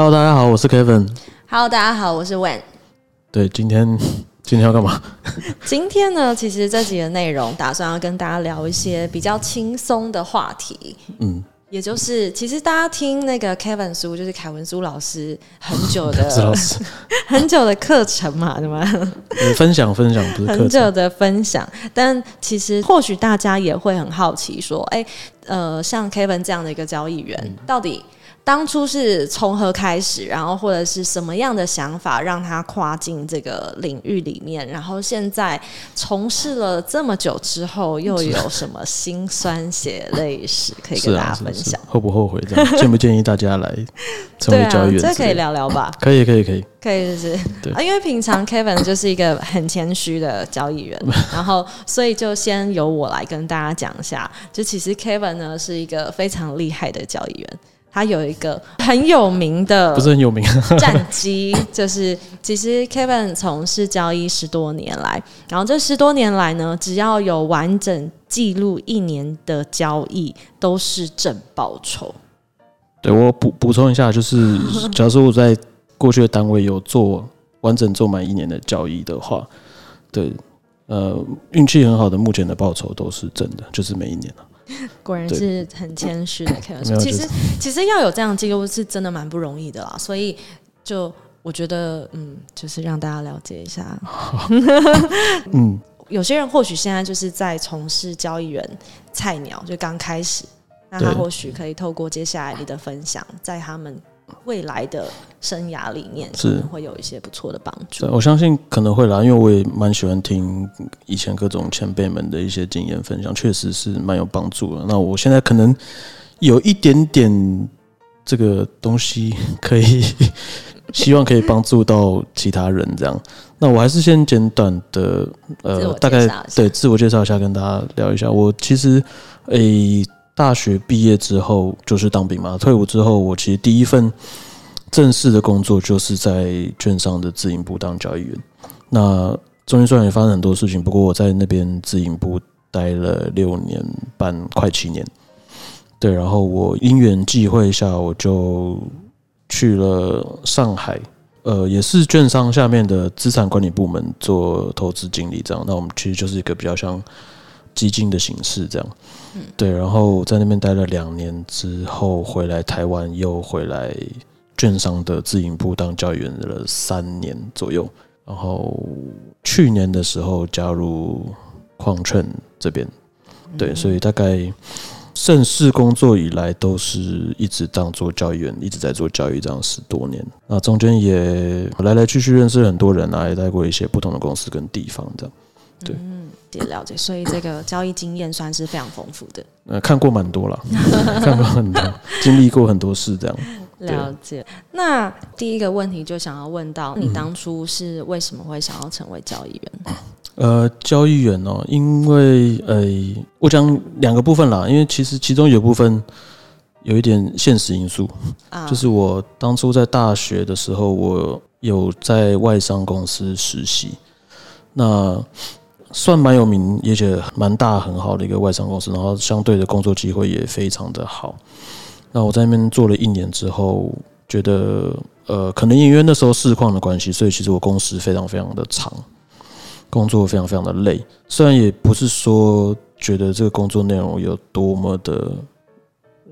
Hello，大家好，我是 Kevin。Hello，大家好，我是 Wen。对，今天 今天要干嘛？今天呢，其实这集的内容打算要跟大家聊一些比较轻松的话题，嗯，也就是其实大家听那个 Kevin 书，就是凯文苏老师很久的师，很久的课程嘛，对吗？呃分享分享不是很久。的分享，但其实或许大家也会很好奇，说，哎、呃，像 Kevin 这样的一个交易员，嗯到底当初是从何开始，然后或者是什么样的想法让他跨进这个领域里面，然后现在从事了这么久之后，又有什么辛酸血泪史可以跟大啊，是是家分享？后不后悔这样？建不建议大家来成对啊为交易，员？这可以。聊聊吧。可以可以可以，可以，就是对啊，因为平常 Kevin 就是一个很谦虚的交易员，然后所以就先由我来跟大家讲一下，就其实 Kevin 呢是一个非常厉害的交易员，他有一个很有名的不是很有名。战机，就是其实 Kevin 从事交易十多年来，然后这十多年来呢，只要有完整记录一年的交易，都是正报酬。对我补补充一下，就是假如说我在过去的单位有做完整做满一年的交易的话，对，呃，运气很好的，目前的报酬都是正的，就是每一年啊 果然是很谦虚的。其就实其实要有这样的记录是真的蛮不容易的啦，所以就我觉得嗯，就是让大家了解一下。嗯，有些人或许现在就是在从事交易员菜鸟，就刚开始，那他或许可以透过接下来你的分享，在他们未来的生涯里面，是会有一些不错的帮助，。我相信可能会啦，因为我也蛮喜欢听以前各种前辈们的一些经验分享，确实是蛮有帮助的。那我现在可能有一点点这个东西可以，希望可以帮助到其他人这样。那我还是先简短的呃大概对自我介绍一下，跟大家聊一下。我其实诶、大学毕业之后就是当兵嘛，退伍之后，我其实第一份正式的工作就是在券商的自营部当交易员。那中间虽然也发生很多事情，不过我在那边自营部待了六年半，快七年。对，然后我因缘际会下，我就去了上海，呃，也是券商下面的资产管理部门做投资经理，这样。那我们其实就是一个比较像基金的形式，这样。对，然后在那边待了两年之后，回来台湾，又回来券商的自营部当教育员了三年左右。然后去年的时候加入矿券这边，对，所以大概正式工作以来都是一直当做交易员，一直在做教育这样十多年。那中间也来来去去认识很多人啊，也待过一些不同的公司跟地方这样。对嗯，也了解，所以这个交易经验算是非常丰富的。呃，看过蛮多了，看过很多，经历过很多事，这样。对了解。那第一个问题就想要问到，嗯你当初是为什么会想要成为交易员？呃，交易员哦，因为呃，我讲两个部分啦，因为其实其中有部分有一点现实因素，啊，就是我当初在大学的时候，我有在外商公司实习，那算蛮有名，而且蛮大很好的一个外商公司，然后相对的工作机会也非常的好。那我在那边做了一年之后，觉得呃，可能因为那时候市况的关系，所以其实我工时非常非常的长，工作非常非常的累。虽然也不是说觉得这个工作内容有多么的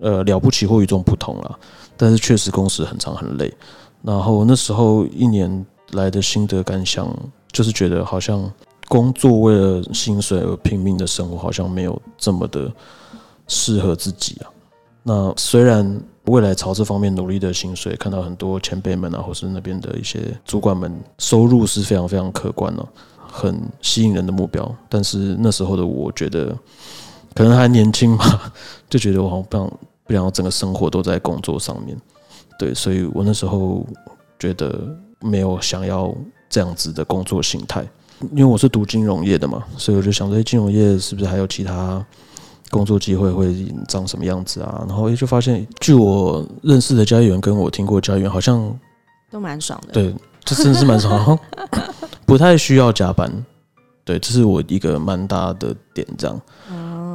呃了不起或与众不同啦，但是确实工时很长很累。然后那时候一年来的心得感想，就是觉得好像工作为了薪水而拼命的生活，好像没有这么的适合自己啊。那虽然未来朝这方面努力的薪水，看到很多前辈们啊，或是那边的一些主管们收入是非常非常可观的、很吸引人的目标。但是那时候的我觉得，可能还年轻嘛，就觉得我好像不想不想要整个生活都在工作上面。对，所以我那时候觉得没有想要这样子的工作形态，因为我是读金融业的嘛，所以我就想说，诶金融业是不是还有其他工作机会会长什么样子啊？然后诶就发现，据我认识的交易员跟我听过的交易员，好像都蛮爽的。对，这真的是蛮爽，好像 不太需要加班。对，这是我一个蛮大的点，这样。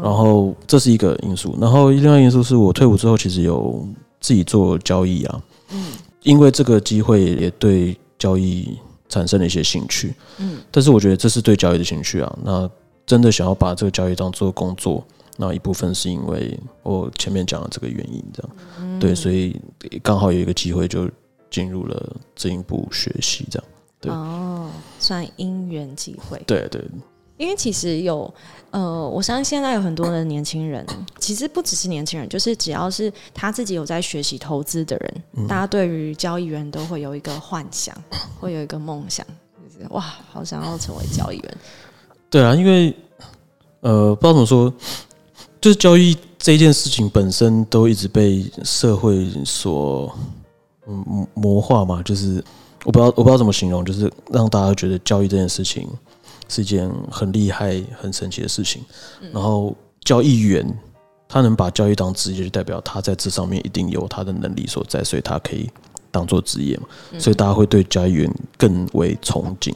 然后这是一个因素，然后另外一因素是我退伍之后，其实有自己做交易啊。嗯因为这个机会也对交易产生了一些兴趣，嗯，但是我觉得这是对交易的兴趣啊。那真的想要把这个交易当做工作，那一部分是因为我前面讲的这个原因，这样，对，所以刚好有一个机会就进入了进一步学习，这样，对，哦，算因缘际会，对对。因为其实有，呃，我相信现在有很多的年轻人，其实不只是年轻人，就是只要是他自己有在学习投资的人，大家对于交易员都会有一个幻想，会有一个梦想，就是哇，好想要成为交易员。对啊，因为呃，不知道怎么说，就是交易这件事情本身都一直被社会所嗯魔化嘛，就是我不知道我不知道怎么形容，就是让大家觉得交易这件事情。是一件很厉害、很神奇的事情。然后交易员他能把交易当职业，就代表他在这上面一定有他的能力所在，所以他可以当做职业嘛。所以大家会对交易员更为崇敬。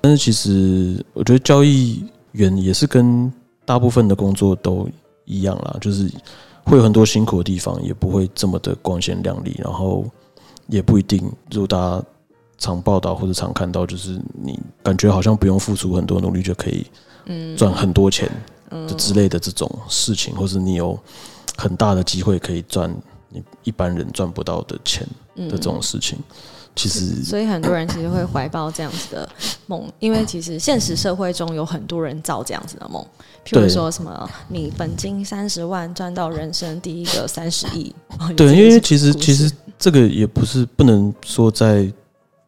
但是其实我觉得交易员也是跟大部分的工作都一样啦，就是会有很多辛苦的地方，也不会这么的光鲜亮丽，然后也不一定如果大家。常报道或者常看到，就是你感觉好像不用付出很多努力就可以嗯赚很多钱的之类的这种事情，或是你有很大的机会可以赚你一般人赚不到的钱的这种事情，其实所以很多人其实会怀抱这样子的梦，因为其实现实社会中有很多人造这样子的梦，譬如说什么你本金三十万赚到人生第一个三十亿，对，因为其实其实这个也不是不能说在。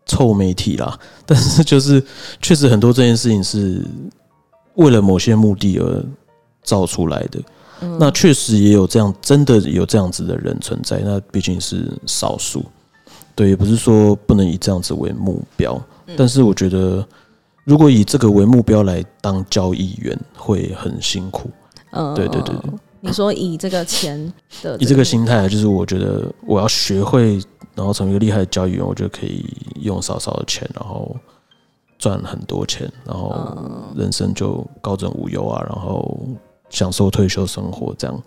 臭媒体啦，但是就是确实很多这件事情是为了某些目的而造出来的。那确实也有这样，真的有这样子的人存在。那毕竟是少数，对，也不是说不能以这样子为目标。但是我觉得，如果以这个为目标来当交易员，会很辛苦。嗯，对对对。你说以这个钱的，以这个心态，就是我觉得我要学会。然后成为一个厉害的交易员，我就可以用少少的钱，然后赚很多钱，然后人生就高枕无忧啊，然后享受退休生活这样。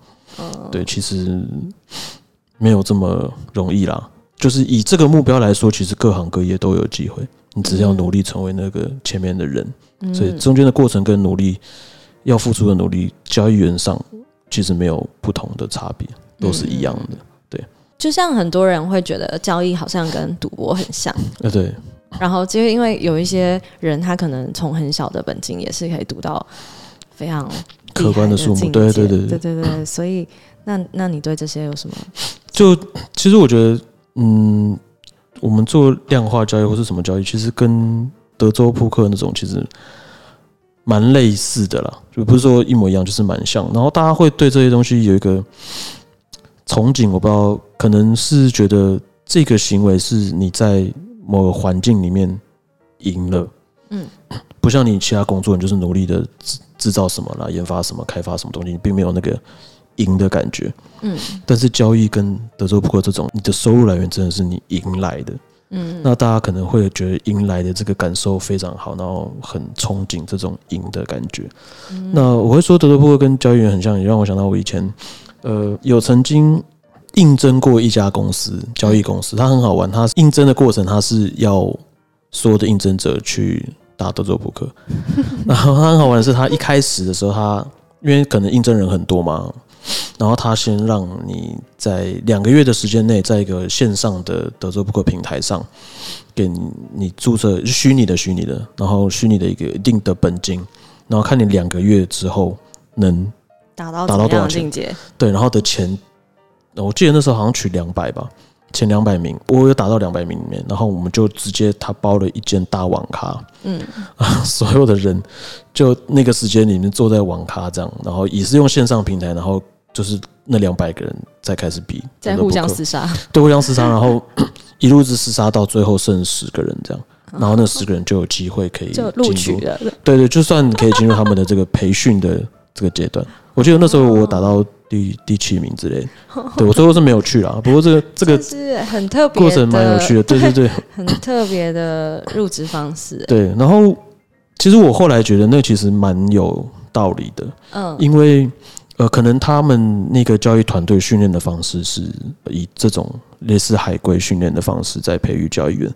对，其实没有这么容易啦。就是以这个目标来说，其实各行各业都有机会，你只要努力成为那个前面的人。所以中间的过程跟努力要付出的努力，交易员上其实没有不同的差别，都是一样的。对。就像很多人会觉得交易好像跟赌博很像，呃对，然后就因为有一些人他可能从很小的本金也是可以赌到非常可观的数目，对对对。对对对，所以那那你对这些有什么？就其实我觉得，嗯，我们做量化交易或是什么交易，其实跟德州扑克那种其实蛮类似的啦，就不是说一模一样，就是蛮像。然后大家会对这些东西有一个。憧憬，我不知道，可能是觉得这个行为是你在某个环境里面赢了，嗯，不像你其他工作，你就是努力的制制造什么啦，研发什么，开发什么东西，你并没有那个赢的感觉，嗯。但是交易跟德州扑克这种，你的收入来源真的是你赢来的，嗯。那大家可能会觉得赢来的这个感受非常好，然后很憧憬这种赢的感觉。那我会说德州扑克跟交易员很像，也让我想到我以前。呃，有曾经应征过一家公司，交易公司，它很好玩。它应征的过程，它是要所有的应征者去打德州扑克。然后它很好玩的是，它一开始的时候，它因为可能应征人很多嘛，然后他先让你在两个月的时间内，在一个线上的德州扑克平台上，给你注册虚拟的虚拟的，然后虚拟的一个一定的本金，然后看你两个月之后能。达到多少境界？对，然后的钱，我记得那时候好像取两百吧，前两百名，我有打到两百名里面，然后我们就直接他包了一间大网咖，嗯啊，所有的人就那个时间里面坐在网咖这样，然后也是用线上平台，然后就是那两百个人再开始比，在互相厮杀，对，互相厮杀，然后一路子厮杀到最后剩十个人这样，然后那十个人就有机会可以就录取了，对对，就算可以进入他们的这个培训的这个阶段。我记得那时候我打到第第七名之类，对我最后是没有去啦。不过这个 这个是很特别，过程蛮有趣的，对对对，很特别的入职方式。对，然后其实我后来觉得那其实蛮有道理的，嗯，因为呃，可能他们那个教育团队训练的方式是以这种类似海归训练的方式在培育教育员，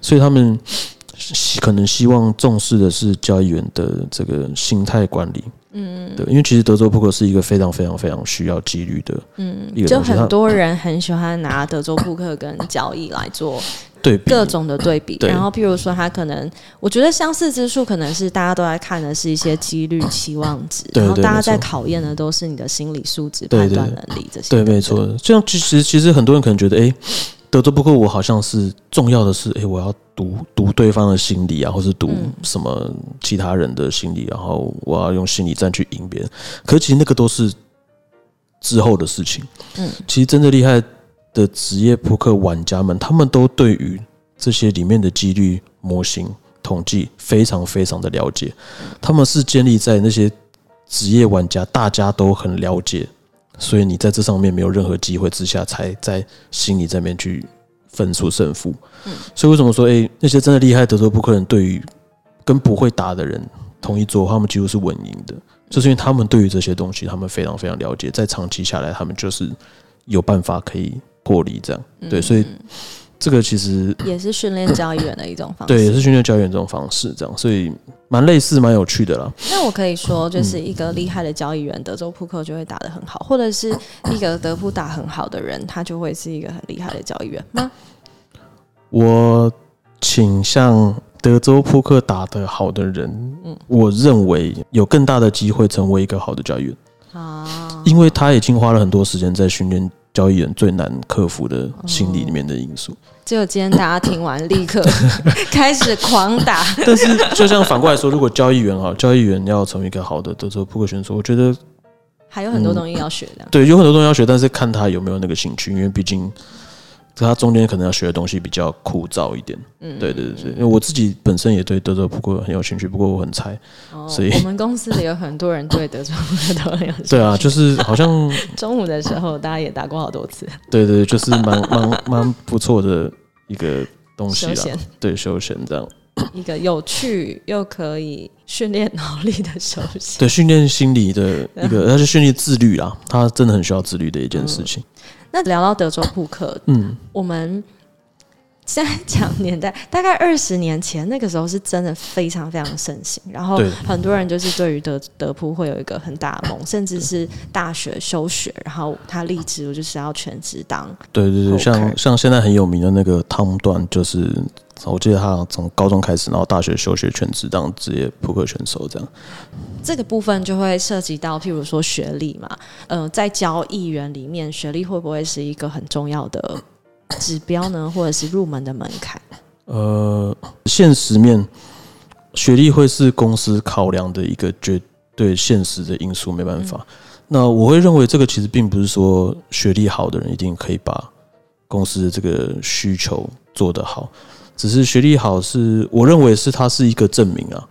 所以他们希可能希望重视的是教育员的这个心态管理。嗯，对，因为其实德州扑克是一个非常非常非常需要纪律的，嗯，就很多人很喜欢拿德州扑克跟交易来做。对各种的对比，然后譬如说，他可能我觉得相似之处可能是大家都在看的是一些几率期望值，然后大家在考验的都是你的心理素质、判断能力这些。对，没错。这样其实其实很多人可能觉得，哎，德州扑克我好像是重要的是，哎，我要读读对方的心理啊，或是读什么其他人的心理，然后我要用心理战去赢别人。可是其实那个都是之后的事情。嗯，其实真的厉害。的职业扑克玩家们，他们都对于这些里面的几率模型统计非常非常的了解。他们是建立在那些职业玩家大家都很了解，所以你在这上面没有任何机会之下，才在心里这边去分出胜负。所以为什么说，哎，那些真的厉害德州扑克人，对于跟不会打的人同一桌，他们几乎是稳赢的，就是因为他们对于这些东西，他们非常非常了解，在长期下来，他们就是有办法可以。获利这样对，所以这个其实也是训练交易员的一种方式，对，也是训练交易员这种方式，这样，所以蛮类似、蛮有趣的啦。那我可以说，就是一个厉害的交易员，德州扑克就会打得很好，或者是一个德扑打很好的人，他就会是一个很厉害的交易员吗？我倾向德州扑克打得好的人，嗯，我认为有更大的机会成为一个好的交易员啊，因为他已经花了很多时间在训练。交易员最难克服的心理里面的因素，只有今天大家听完立刻 开始狂打。但是，就像反过来说，如果交易员哈，交易员要成为一个好的德州扑克选手，我觉得还有很多东西要学的。对，有很多东西要学，但是看他有没有那个兴趣，因为毕竟。他中间可能要学的东西比较枯燥一点，嗯，对对对因为我自己本身也对德州扑克很有兴趣，不过我很菜，所以我们公司里有很多人对德州扑克都很有兴趣。对啊，就是好像 中午的时候大家也打过好多次。对对，就是蛮蛮蛮不错的一个东西啦，对休闲这样，一个有趣又可以训练脑力的休闲，对训练心理的一个，而且训练自律啊，他真的很需要自律的一件事情。那聊到德州扑克，嗯，我们现在讲年代，大概二十年前，那个时候是真的非常非常盛行，然后很多人就是对于德德扑会有一个很大的梦，甚至是大学休学，然后他立志就是要全职当。对对对，像像现在很有名的那个汤段，就是我记得他从高中开始，然后大学休学全职当职业扑克选手这样。这个部分就会涉及到，譬如说学历嘛，呃，在交易员里面，学历会不会是一个很重要的指标呢，或者是入门的门槛？呃，现实面，学历会是公司考量的一个绝对现实的因素，没办法。那我会认为，这个其实并不是说学历好的人一定可以把公司的这个需求做得好，只是学历好是我认为是它是一个证明啊。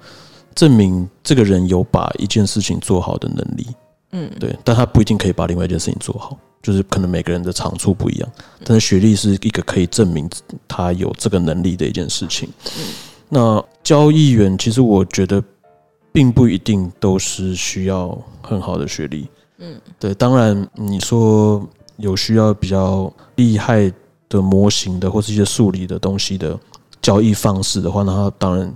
证明这个人有把一件事情做好的能力，嗯，对，但他不一定可以把另外一件事情做好，就是可能每个人的长处不一样。但是学历是一个可以证明他有这个能力的一件事情。那交易员其实我觉得并不一定都是需要很好的学历，嗯，对。当然你说有需要比较厉害的模型的或是一些数理的东西的交易方式的话，那他当然。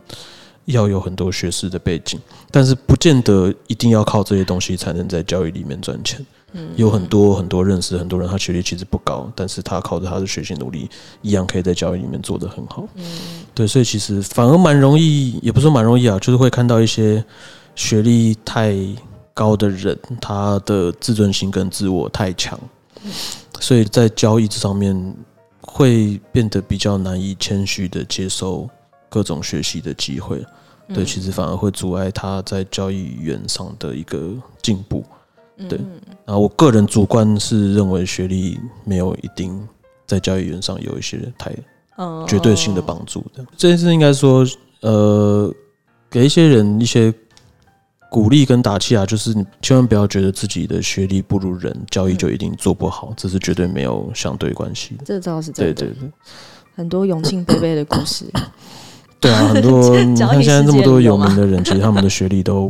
要有很多学识的背景，但是不见得一定要靠这些东西才能在交易里面赚钱。嗯，有很多很多认识很多人，他学历其实不高，但是他靠着他的学习努力，一样可以在交易里面做得很好。嗯，对，所以其实反而蛮容易，也不是说蛮容易啊，就是会看到一些学历太高的人，他的自尊心跟自我太强，所以在交易这上面会变得比较难以谦虚的接受。各种学习的机会，对，其实反而会阻碍他在交易员上的一个进步，对。然后我个人主观是认为学历没有一定在交易员上有一些太绝对性的帮助的。这件事应该说，呃，给一些人一些鼓励跟打气啊，就是你千万不要觉得自己的学历不如人，交易就一定做不好，这是绝对没有相对关系的。这倒是真的，对对对，很多永庆贝贝的故事。对啊，很多 你看现在这么多有名的人，其实他们的学历都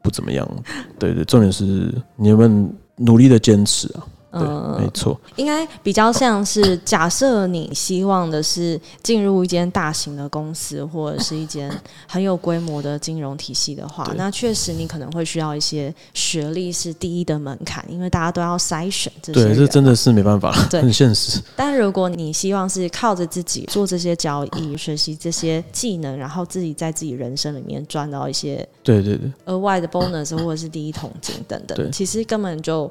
不怎么样。对对，重点是你们努力的坚持啊。对，没错，应该比较像是假设你希望的是进入一间大型的公司或者是一间很有规模的金融体系的话，那确实你可能会需要一些学历是第一的门槛，因为大家都要筛选这些。对，这真的是没办法，很现实。但如果你希望是靠着自己做这些交易、学习这些技能，然后自己在自己人生里面赚到一些对对对额外的 bonus 或者是第一桶金等等，其实根本就。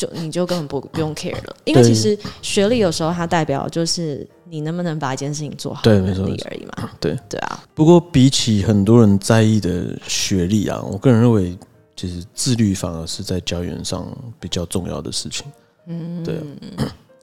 就你就根本不不用 care 了，因为其实学历有时候它代表就是你能不能把一件事情做好，对，没错而已嘛。对对啊。不过比起很多人在意的学历啊，我个人认为，其实自律反而是在教员上比较重要的事情。嗯，对。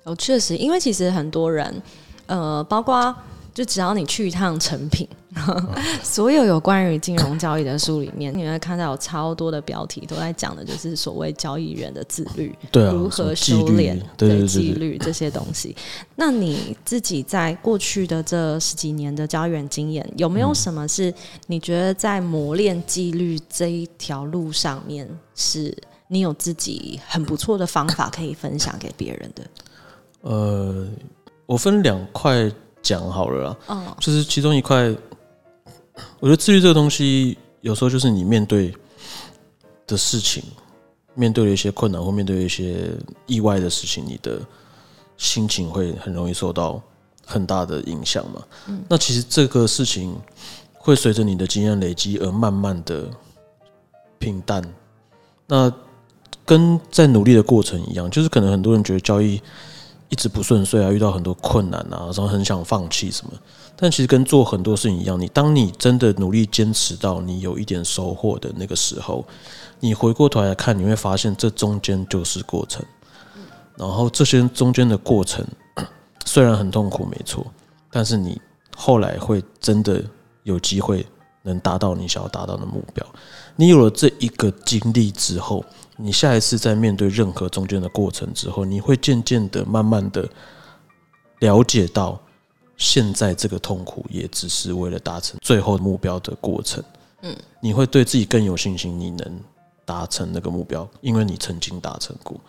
哦，确实，因为其实很多人，呃，包括。就只要你去一趟成品，所有有关于金融交易的书里面，你会看到有超多的标题都在讲的，就是所谓交易员的自律，对如何修炼对纪律这些东西。那你自己在过去的这十几年的交易员经验，有没有什么是你觉得在磨练纪律这一条路上面，是你有自己很不错的方法可以分享给别人的？呃，我分两块。讲好了啦，就是其中一块，我觉得自律这个东西，有时候就是你面对的事情，面对了一些困难或面对一些意外的事情，你的心情会很容易受到很大的影响嘛。嗯那其实这个事情会随着你的经验累积而慢慢的平淡。那跟在努力的过程一样，就是可能很多人觉得交易。一直不顺遂啊，遇到很多困难啊，然后很想放弃什么。但其实跟做很多事情一样，你当你真的努力坚持到你有一点收获的那个时候，你回过头来看，你会发现这中间就是过程。然后这些中间的过程 虽然很痛苦，没错，但是你后来会真的有机会能达到你想要达到的目标。你有了这一个经历之后。你下一次在面对任何中间的过程之后，你会渐渐的、慢慢的了解到，现在这个痛苦也只是为了达成最后目标的过程。嗯，你会对自己更有信心，你能达成那个目标，因为你曾经达成过。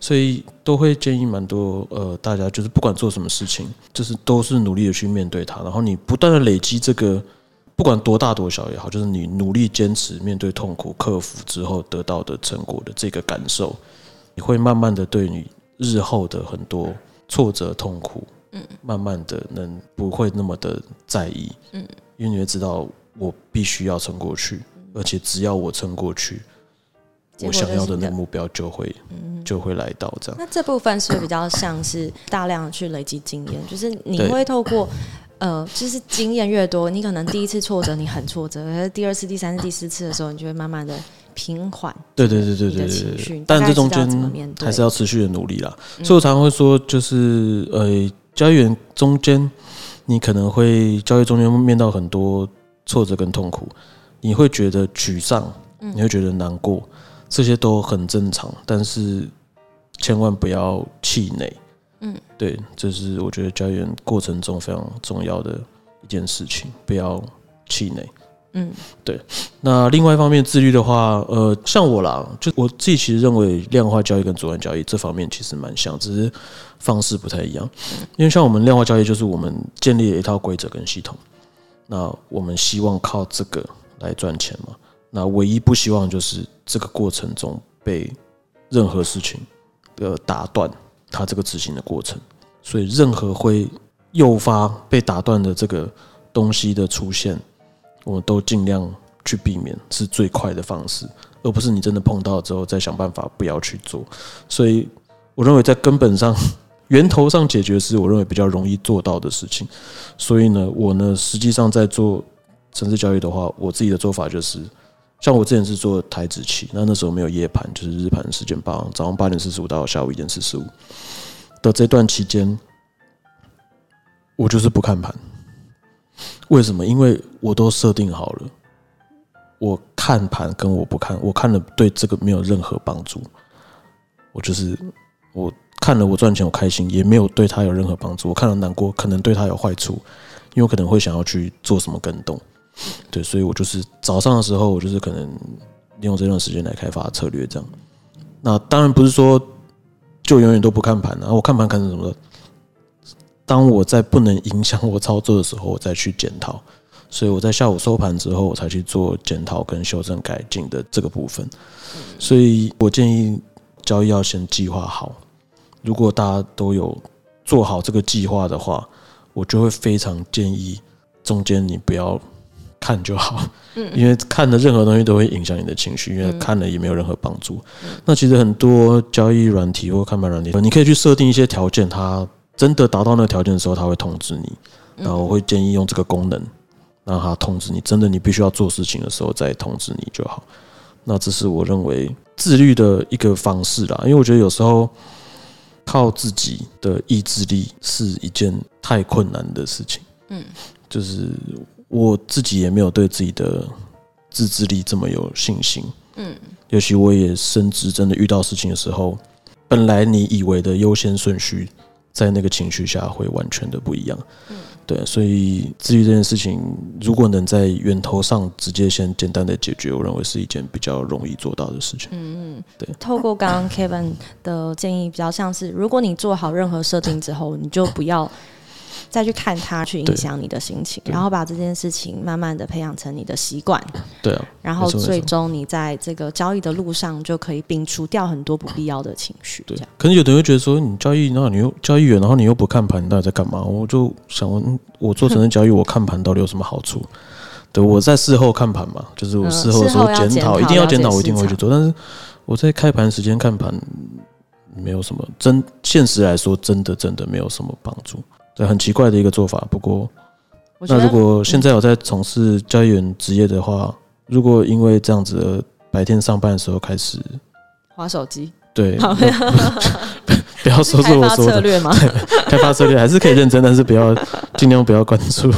所以都会建议蛮多呃，大家就是不管做什么事情，就是都是努力的去面对它，然后你不断的累积这个。不管多大多小也好，就是你努力坚持面对痛苦、克服之后得到的成果的这个感受，你会慢慢的对你日后的很多挫折、痛苦，嗯，慢慢的能不会那么的在意，嗯，因为你会知道我必须要撑过去，而且只要我撑过去，我想要的那个目标就会，就会来到这样。那这部分是比较像是大量去累积经验，就是你会透过。呃，就是经验越多，你可能第一次挫折你很挫折，可是第二次、第三次、第四次的时候，你就会慢慢的平缓。对对对对对对。但这中间还是要持续的努力啦。所以我常常会说，就是呃，交易员中间，你可能会交易中间面到很多挫折跟痛苦，你会觉得沮丧，你会觉得难过，这些都很正常，但是千万不要气馁。嗯，对，这是我觉得教员过程中非常重要的一件事情，不要气馁。嗯，对。那另外一方面，自律的话，呃，像我啦，就我自己其实认为量化交易跟主观交易这方面其实蛮像，只是方式不太一样。因为像我们量化交易，就是我们建立了一套规则跟系统，那我们希望靠这个来赚钱嘛。那唯一不希望就是这个过程中被任何事情呃打断。它这个执行的过程，所以任何会诱发被打断的这个东西的出现，我们都尽量去避免，是最快的方式，而不是你真的碰到之后再想办法不要去做。所以，我认为在根本上、源头上解决是我认为比较容易做到的事情。所以呢，我呢实际上在做城市交易的话，我自己的做法就是。像我之前是做台子期，那那时候没有夜盘，就是日盘时间八早上八点四十五到下午一点四十五的这段期间，我就是不看盘。为什么？因为我都设定好了，我看盘跟我不看，我看了对这个没有任何帮助。我就是我看了我赚钱我开心，也没有对他有任何帮助。我看了难过，可能对他有坏处，因为我可能会想要去做什么跟动。对，所以我就是早上的时候，我就是可能利用这段时间来开发策略。这样，那当然不是说就永远都不看盘了。我看盘看成什么？当我在不能影响我操作的时候，我再去检讨。所以我在下午收盘之后，我才去做检讨跟修正改进的这个部分。所以我建议交易要先计划好。如果大家都有做好这个计划的话，我就会非常建议中间你不要看就好，因为看的任何东西都会影响你的情绪，因为看了也没有任何帮助。那其实很多交易软体或看盘软体，你可以去设定一些条件，它真的达到那个条件的时候，它会通知你。然后我会建议用这个功能。让它通知你，真的你必须要做事情的时候再通知你就好。那这是我认为自律的一个方式啦，因为我觉得有时候靠自己的意志力是一件太困难的事情。嗯，就是我自己也没有对自己的自制力这么有信心。嗯，尤其我也深知，真的遇到事情的时候，本来你以为的优先顺序，在那个情绪下会完全的不一样。嗯。对，所以至于这件事情，如果能在源头上直接先简单的解决，我认为是一件比较容易做到的事情。嗯嗯，对。透过刚刚 Kevin 的建议，比较像是，如果你做好任何设定之后，你就不要。再去看它，去影响你的心情，然后把这件事情慢慢的培养成你的习惯。对啊，然后最终你在这个交易的路上就可以摒除掉很多不必要的情绪。对，可能有的人会觉得说，你交易，然后你又交易员，然后你又不看盘，你到底在干嘛？我就想问，我做成人交易，我看盘到底有什么好处？对，我在事后看盘嘛，就是我事后的时候检讨，一定要检讨，我一定会去做。但是我在开盘时间看盘，没有什么真，现实来说，真的真的没有什么帮助。对，很奇怪的一个做法。不过，那如果现在有在从事交易员职业的话，如果因为这样子，白天上班的时候开始划手机，对，不要说是我说策略吗？开发策略还是可以认真，但是不要尽量不要关注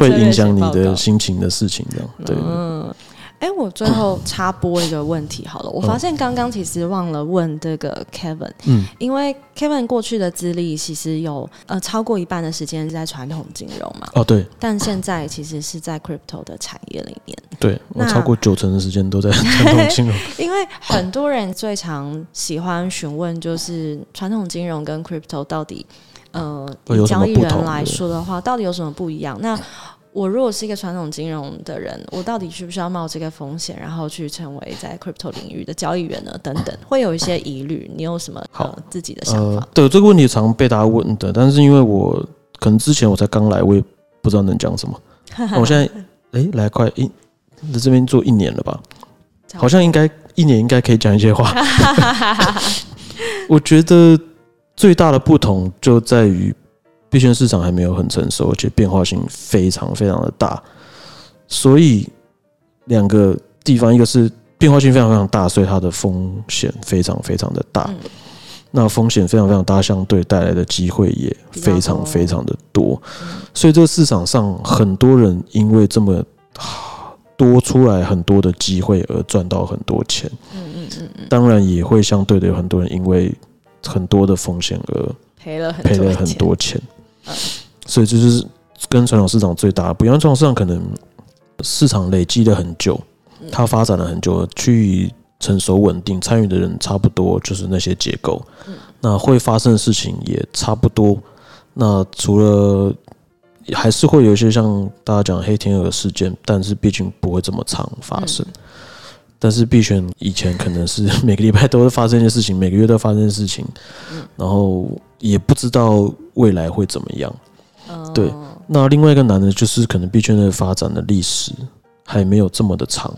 会影响你的心情的事情，这样对。哎，我最后插播一个问题好了。我发现刚刚其实忘了问这个 Kevin，嗯，因为 Kevin 过去的资历其实有呃超过一半的时间是在传统金融嘛，哦对，但现在其实是在 Crypto 的产业里面，对我超过九成的时间都在传统金融。因为很多人最常喜欢询问就是传统金融跟 Crypto 到底呃交易人来说的话，到底有什么不一样？那我如果是一个传统金融的人，我到底需不需要冒这个风险，然后去成为在 crypto 领域的交易员呢？等等，会有一些疑虑。你有什么好自己的想法？对这个问题常被大家问的，但是因为我可能之前我才刚来，我也不知道能讲什么。我现在哎来快一在这边做一年了吧，好像应该 一年应该可以讲一些话。我觉得最大的不同就在于。币圈市场还没有很成熟，而且变化性非常非常的大，所以两个地方，一个是变化性非常非常大，所以它的风险非常非常的大。那风险非常非常大，相对带来的机会也非常非常的多。所以这个市场上很多人因为这么多出来很多的机会而赚到很多钱。嗯嗯嗯嗯。当然也会相对的有很多人因为很多的风险而赔了赔了很多钱。所以这就是跟传统市场最大不一样。传统市场可能市场累积了很久，它发展了很久，趋于成熟稳定，参与的人差不多，就是那些结构。那会发生的事情也差不多。那除了还是会有一些像大家讲黑天鹅事件，但是毕竟不会这么常发生。但是必选以前可能是 每个礼拜都会发生一件事情，每个月都发生事情，然后也不知道未来会怎么样。对，那另外一个难的就是可能币圈的发展的历史还没有这么的长，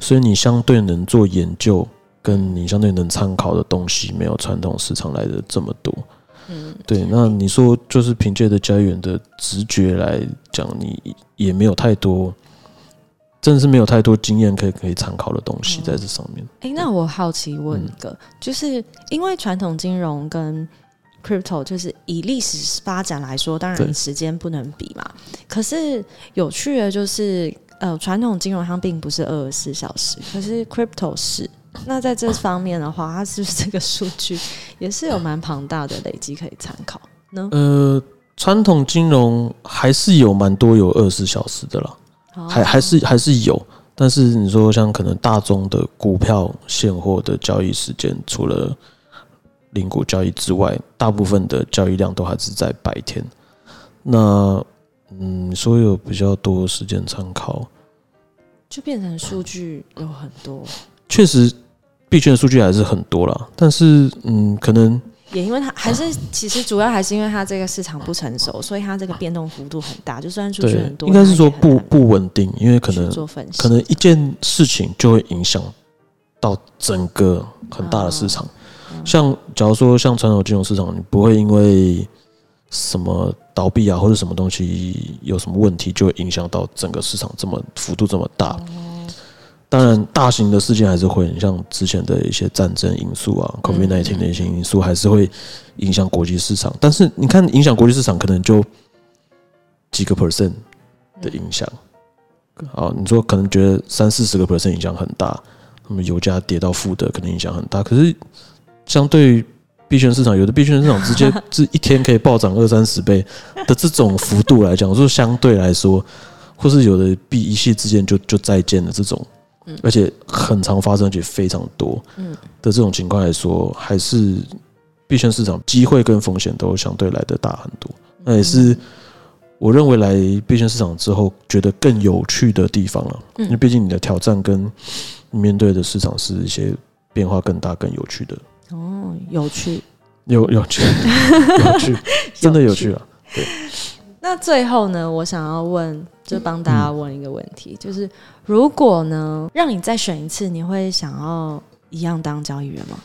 所以你相对能做研究，跟你相对能参考的东西，没有传统市场来的这么多。嗯，对。那你说就是凭借着交易员的直觉来讲，你也没有太多。真的是没有太多经验可以可以参考的东西在这上面。哎，那我好奇问一个，就是因为传统金融跟 crypto，就是以历史发展来说，当然时间不能比嘛。可是有趣的，就是呃，传统金融它并不是二十四小时，可是 crypto 是。那在这方面的话，它是不是这个数据也是有蛮庞大的累积可以参考呢？呃，传统金融还是有蛮多有二十四小时的了。还还是还是有，但是你说像可能大宗的股票现货的交易时间，除了零股交易之外，大部分的交易量都还是在白天。那嗯，所以有比较多时间参考，就变成数据有很多，确实币圈的数据还是很多啦。但是嗯，可能也因为它还是其实主要还是因为它这个市场不成熟，所以它这个变动幅度很大。就算数据对很，多，应该是说不不稳定，因为可能可能一件事情就会影响到整个很大的市场。像假如说像传统金融市场，你不会因为什么倒闭啊或者什么东西有什么问题，就会影响到整个市场这么幅度这么大。当然，大型的事件还是会，你像之前的一些战争因素啊，COVID 1 9的一些因素，还是会影响国际市场。但是你看，影响国际市场可能就几个 percent 的影响。啊，你说可能觉得三四十个 percent 影响很大，那么油价跌到负的可能影响很大。可是相对于币圈市场，有的币圈市场直接 是一天可以暴涨二三十倍的这种幅度来讲，我说相对来说，或是有的币一夕之间就就再见了这种，而且很常发生，而且非常多的这种情况来说，还是币圈市场机会跟风险都相对来的大很多。那也是我认为来币圈市场之后觉得更有趣的地方了，因为毕竟你的挑战跟你面对的市场是一些变化更大、更有趣的。哦，有趣。有有趣，有趣，真的有趣啊！那最后呢，我想要问，就帮大家问一个问题，就是如果呢，让你再选一次，你会想要一样当交易员吗？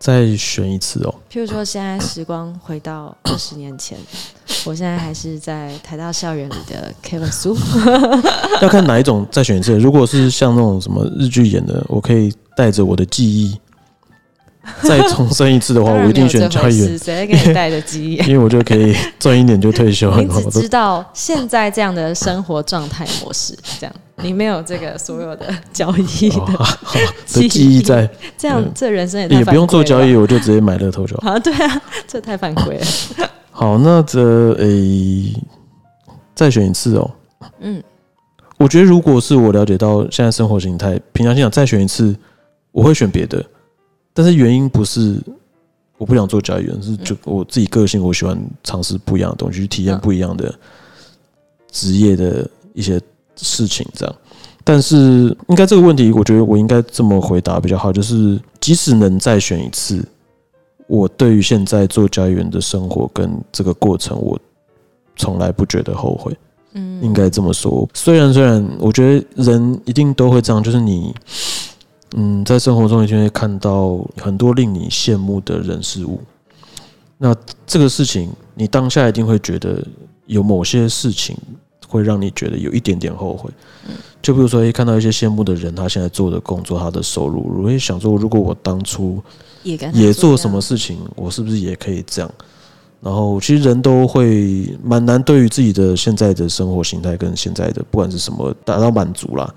再选一次哦，譬如说，现在时光回到 二十年前，我现在还是在台大校园里的 Kevin 苏，要看哪一种再选一次。如果是像那种什么日剧演的，我可以带着我的记忆 再重生一次的话，我一定选交易员，谁会给你带的记忆？因为我就可以赚一点就退休 了。你只知道现在这样的生活状态模式，这样你没有这个所有的交易的的记忆在，这样这人生也不用做交易，我就直接买乐透就好。吧啊，对啊，这太犯规了。好，那这诶、再选一次哦。嗯，我觉得如果是我了解到现在生活形态，平常心想再选一次，我会选别的。但是原因不是我不想做交易员，是就我自己个性，我喜欢尝试不一样的东西，去体验嗯不一样的职业的一些事情，这样。但是应该这个问题，我觉得我应该这么回答比较好，就是即使能再选一次，我对于现在做交易员的生活跟这个过程，我从来不觉得后悔。嗯应该这么说。虽然虽然，我觉得人一定都会这样，就是你，嗯，在生活中一定会看到很多令你羡慕的人事物。那这个事情，你当下一定会觉得有某些事情会让你觉得有一点点后悔。就比如说，一看到一些羡慕的人，他现在做的工作，他的收入，我会想说，如果我当初也做什么事情，我是不是也可以这样？然后其实人都会蛮难对于自己的现在的生活形态跟现在的不管是什么达到满足啦。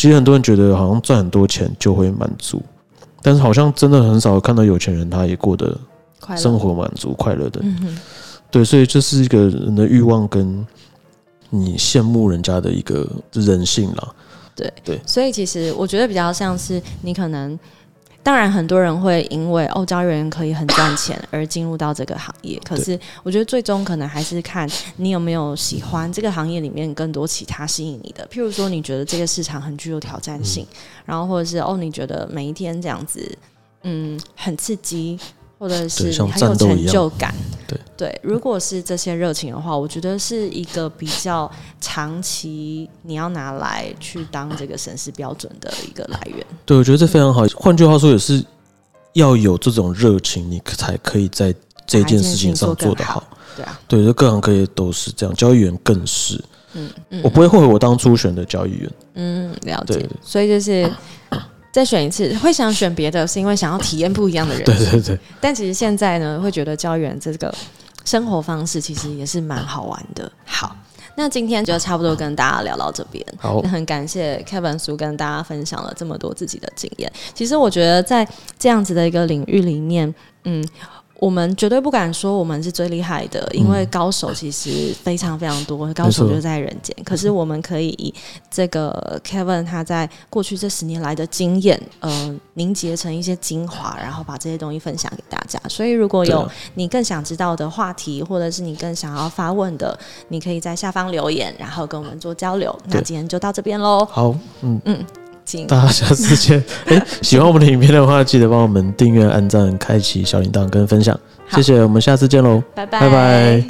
其实很多人觉得好像赚很多钱就会满足，但是好像真的很少看到有钱人他也过得快乐生活满足快乐的。嗯哼，对，所以这是一个人的欲望跟你羡慕人家的一个人性啦。对对所以其实我觉得比较像是你可能。当然，很多人会因为哦，交易员可以很赚钱而进入到这个行业。可是，我觉得最终可能还是看你有没有喜欢这个行业里面更多其他吸引你的。譬如说，你觉得这个市场很具有挑战性，然后或者是哦，你觉得每一天这样子，嗯，很刺激，或者是很有成就感。对对，如果是这些热情的话，我觉得是一个比较长期你要拿来去当这个审视标准的一个来源。对，我觉得这非常好。换句话说，也是要有这种热情，你才可以在这件事情上做得好。对啊，对，这各行各业都是这样，交易员更是。嗯嗯我不会后悔我当初选的交易员。嗯，了解。所以就是 再选一次，会想选别的，是因为想要体验不一样的人对生。对对，但其实现在呢，会觉得交易员这个生活方式其实也是蛮好玩的。好，那今天就差不多跟大家聊到这边。好那，很感谢 Kevin 叔跟大家分享了这么多自己的经验。其实我觉得在这样子的一个领域里面，嗯。我们绝对不敢说我们是最厉害的，因为高手其实非常非常多，高手就在人间。可是我们可以以这个 Kevin 他在过去这十年来的经验，呃，凝结成一些精华，然后把这些东西分享给大家。所以如果有你更想知道的话题，或者是你更想要发问的，你可以在下方留言，然后跟我们做交流。那今天就到这边喽。好，嗯嗯。大家下次见！哎，喜欢我们的影片的话，记得帮我们订阅、按赞、开启小铃铛跟分享，谢谢！我们下次见喽，拜拜拜拜！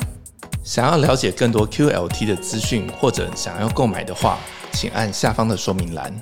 想要了解更多 QLT 的资讯或者想要购买的话，请按下方的说明栏。